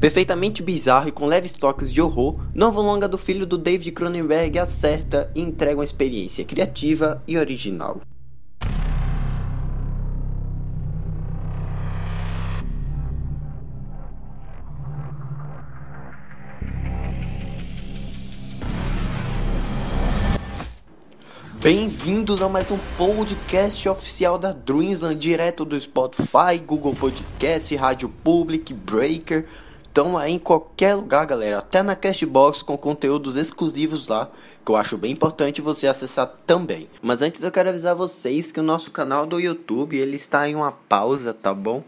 Perfeitamente bizarro e com leves toques de horror, novo longa do filho do David Cronenberg acerta e entrega uma experiência criativa e original. Bem-vindos a mais um podcast oficial da Dreamsland, direto do Spotify, Google Podcast, Rádio Public, Breaker. Estão aí em qualquer lugar, galera, até na Castbox com conteúdos exclusivos lá, que eu acho bem importante você acessar também. Mas antes eu quero avisar vocês que o nosso canal do YouTube, ele está em uma pausa, tá bom?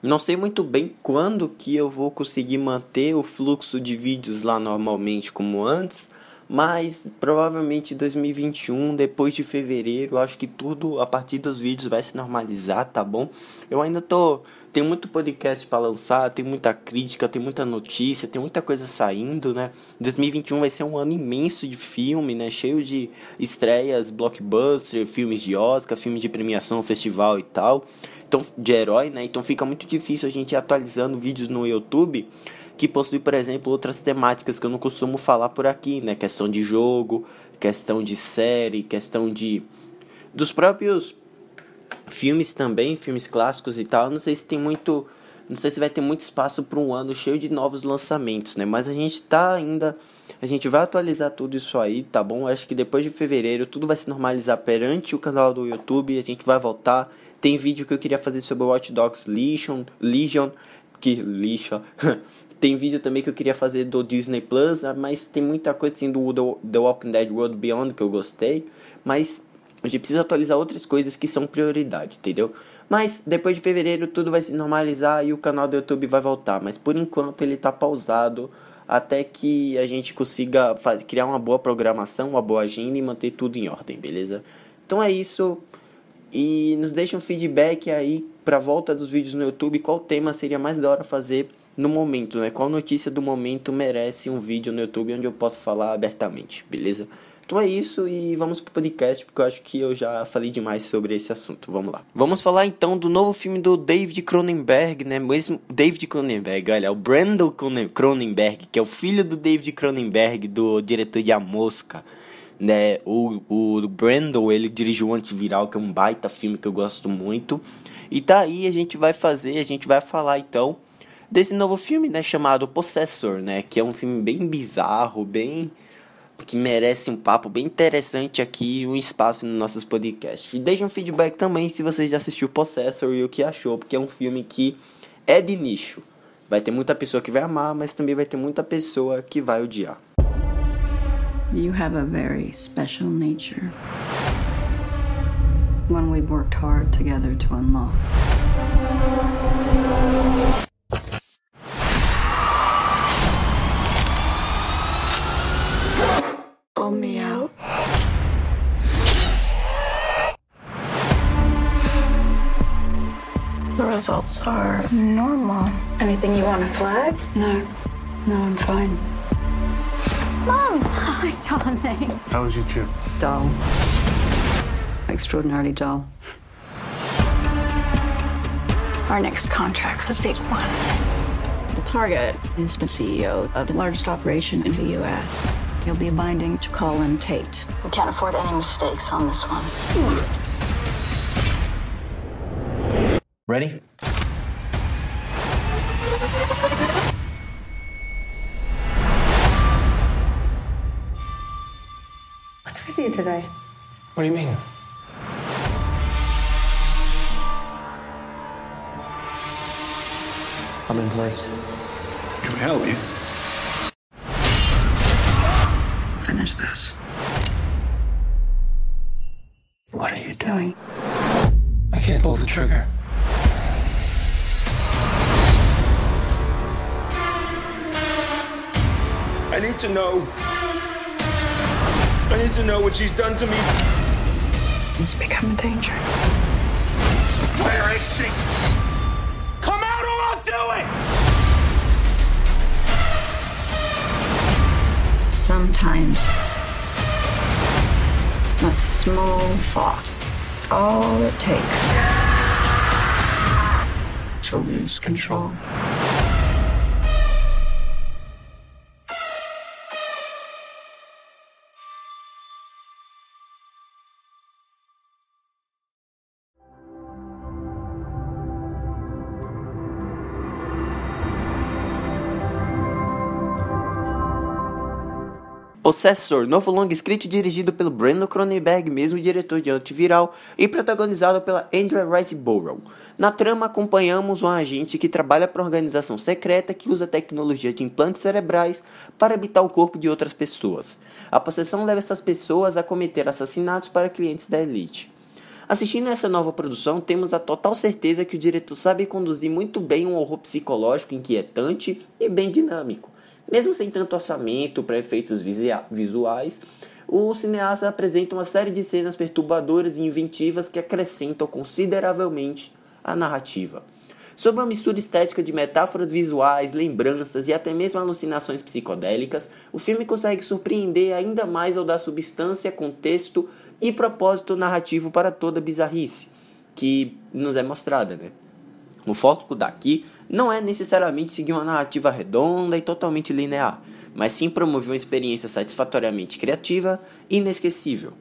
Não sei muito bem quando que eu vou conseguir manter o fluxo de vídeos lá normalmente como antes, mas provavelmente 2021, depois de fevereiro, acho que tudo a partir dos vídeos vai se normalizar, tá bom? Eu ainda tô tem muito podcast para lançar, tem muita crítica, tem muita notícia, tem muita coisa saindo, né? 2021 vai ser um ano imenso de filme, né? Cheio de estreias, blockbuster, filmes de Oscar, filmes de premiação, festival e tal. Então, de herói, né? Então fica muito difícil a gente ir atualizando vídeos no YouTube que possui, por exemplo, outras temáticas que eu não costumo falar por aqui, né? Questão de jogo, questão de série, questão de dos próprios filmes também, filmes clássicos e tal. Não sei se tem muito, não sei se vai ter muito espaço para um ano cheio de novos lançamentos, né? Mas a gente tá ainda, a gente vai atualizar tudo isso aí, tá bom? Acho que depois de fevereiro tudo vai se normalizar perante o canal do YouTube, a gente vai voltar. Tem vídeo que eu queria fazer sobre Watch Dogs Legion, Legion que lixo. tem vídeo também que eu queria fazer do Disney Plus, ah, mas tem muita coisa assim do The Walking Dead World Beyond que eu gostei, mas a gente precisa atualizar outras coisas que são prioridade, entendeu? Mas depois de fevereiro tudo vai se normalizar e o canal do YouTube vai voltar, mas por enquanto ele tá pausado até que a gente consiga fazer, criar uma boa programação, uma boa agenda e manter tudo em ordem, beleza? Então é isso. E nos deixa um feedback aí pra volta dos vídeos no YouTube, qual tema seria mais da hora fazer no momento, né? Qual notícia do momento merece um vídeo no YouTube onde eu posso falar abertamente, beleza? Então é isso e vamos pro podcast, porque eu acho que eu já falei demais sobre esse assunto. Vamos lá. Vamos falar então do novo filme do David Cronenberg, né? Mesmo David Cronenberg, olha, o Brandon Cronenberg, que é o filho do David Cronenberg, do diretor de A Mosca. Né, o, o Brandon, ele dirigiu o Antiviral, que é um baita filme que eu gosto muito. E tá aí, a gente vai fazer, a gente vai falar então desse novo filme, né, chamado Possessor, né, que é um filme bem bizarro, bem que merece um papo bem interessante aqui, um espaço nos nossos podcasts. E deixe um feedback também se você já assistiu Possessor e o que achou, porque é um filme que é de nicho. Vai ter muita pessoa que vai amar, mas também vai ter muita pessoa que vai odiar. You have a very special nature. One we've worked hard together to unlock. Results are normal. Anything you want to flag? No. No, I'm fine. Mom! Hi, darling. How was your trip? Dull. Extraordinarily dull. Our next contract's a big one. The target is the CEO of the largest operation in the U.S. He'll be binding to Colin Tate. We can't afford any mistakes on this one. Ready? You today? What do you mean? I'm in place. Can we help you? Finish this. What are you doing? I can't pull the trigger. I need to know. I need to know what she's done to me. He's become a danger. Where is she? Come out or I'll do it! Sometimes that small thought is all it takes to lose control. Possessor, novo longa escrito e dirigido pelo Brandon Cronenberg, mesmo diretor de Antiviral, e protagonizado pela Andrea Riseborough. Na trama, acompanhamos um agente que trabalha para uma organização secreta que usa tecnologia de implantes cerebrais para habitar o corpo de outras pessoas. A possessão leva essas pessoas a cometer assassinatos para clientes da elite. Assistindo essa nova produção, temos a total certeza que o diretor sabe conduzir muito bem um horror psicológico inquietante e bem dinâmico. Mesmo sem tanto orçamento para efeitos visuais, o cineasta apresenta uma série de cenas perturbadoras e inventivas que acrescentam consideravelmente a narrativa. Sob uma mistura estética de metáforas visuais, lembranças e até mesmo alucinações psicodélicas, o filme consegue surpreender ainda mais ao dar substância, contexto e propósito narrativo para toda a bizarrice que nos é mostrada. Né? O foco daqui não é necessariamente seguir uma narrativa redonda e totalmente linear, mas sim promover uma experiência satisfatoriamente criativa e inesquecível.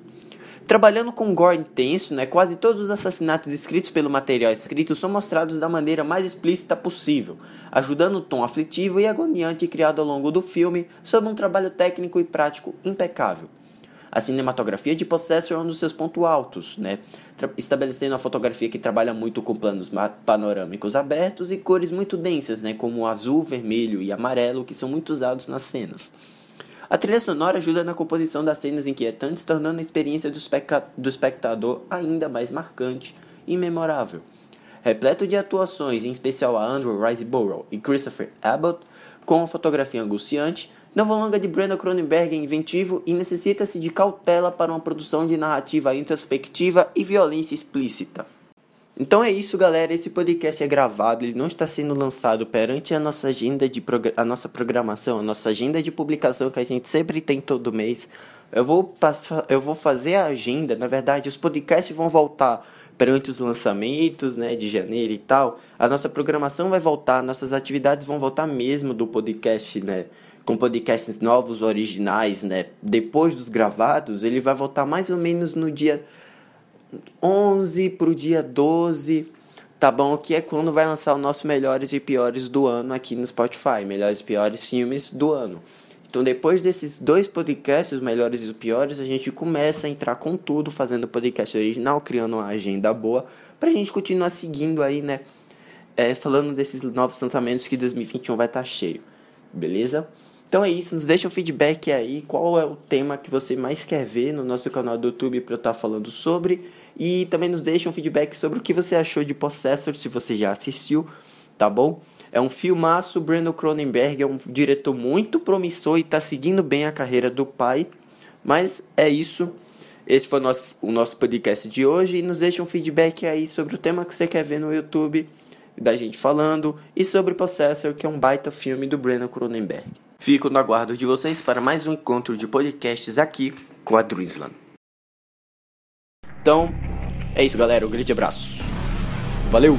Trabalhando com gore intenso, né, quase todos os assassinatos escritos pelo material escrito são mostrados da maneira mais explícita possível, ajudando o tom aflitivo e agoniante criado ao longo do filme sob um trabalho técnico e prático impecável. A cinematografia de Possessor é um dos seus pontos altos, né? estabelecendo uma fotografia que trabalha muito com planos panorâmicos abertos e cores muito densas, né? como azul, vermelho e amarelo, que são muito usados nas cenas. A trilha sonora ajuda na composição das cenas inquietantes, tornando a experiência do, do espectador ainda mais marcante e memorável. Repleto de atuações, em especial a Andrew Riseborough e Christopher Abbott, com uma fotografia angustiante, Novo longa de Brenda Cronenberg é inventivo e necessita-se de cautela para uma produção de narrativa introspectiva e violência explícita. Então é isso, galera. Esse podcast é gravado, ele não está sendo lançado perante a nossa agenda de a nossa programação, a nossa agenda de publicação que a gente sempre tem todo mês. Eu vou, eu vou fazer a agenda, na verdade, os podcasts vão voltar perante os lançamentos, né, de janeiro e tal. A nossa programação vai voltar, nossas atividades vão voltar mesmo do podcast, né? Com podcasts novos, originais, né? Depois dos gravados, ele vai voltar mais ou menos no dia 11 pro dia 12, tá bom? Que é quando vai lançar o nosso melhores e piores do ano aqui no Spotify, melhores e piores filmes do ano. Então, depois desses dois podcasts, os melhores e os piores, a gente começa a entrar com tudo, fazendo podcast original, criando uma agenda boa, pra gente continuar seguindo aí, né? É, falando desses novos lançamentos que 2021 vai estar tá cheio, beleza? Então é isso, nos deixa um feedback aí, qual é o tema que você mais quer ver no nosso canal do YouTube para eu estar tá falando sobre. E também nos deixa um feedback sobre o que você achou de Possessor, se você já assistiu, tá bom? É um filmaço, Brandon Cronenberg é um diretor muito promissor e está seguindo bem a carreira do pai. Mas é isso. Esse foi o nosso, o nosso podcast de hoje. E nos deixa um feedback aí sobre o tema que você quer ver no YouTube, da gente falando, e sobre Possessor, que é um baita filme do Brandon Cronenberg. Fico no aguardo de vocês para mais um encontro de podcasts aqui com a Dreamsland. Então, é isso, galera. Um grande abraço. Valeu!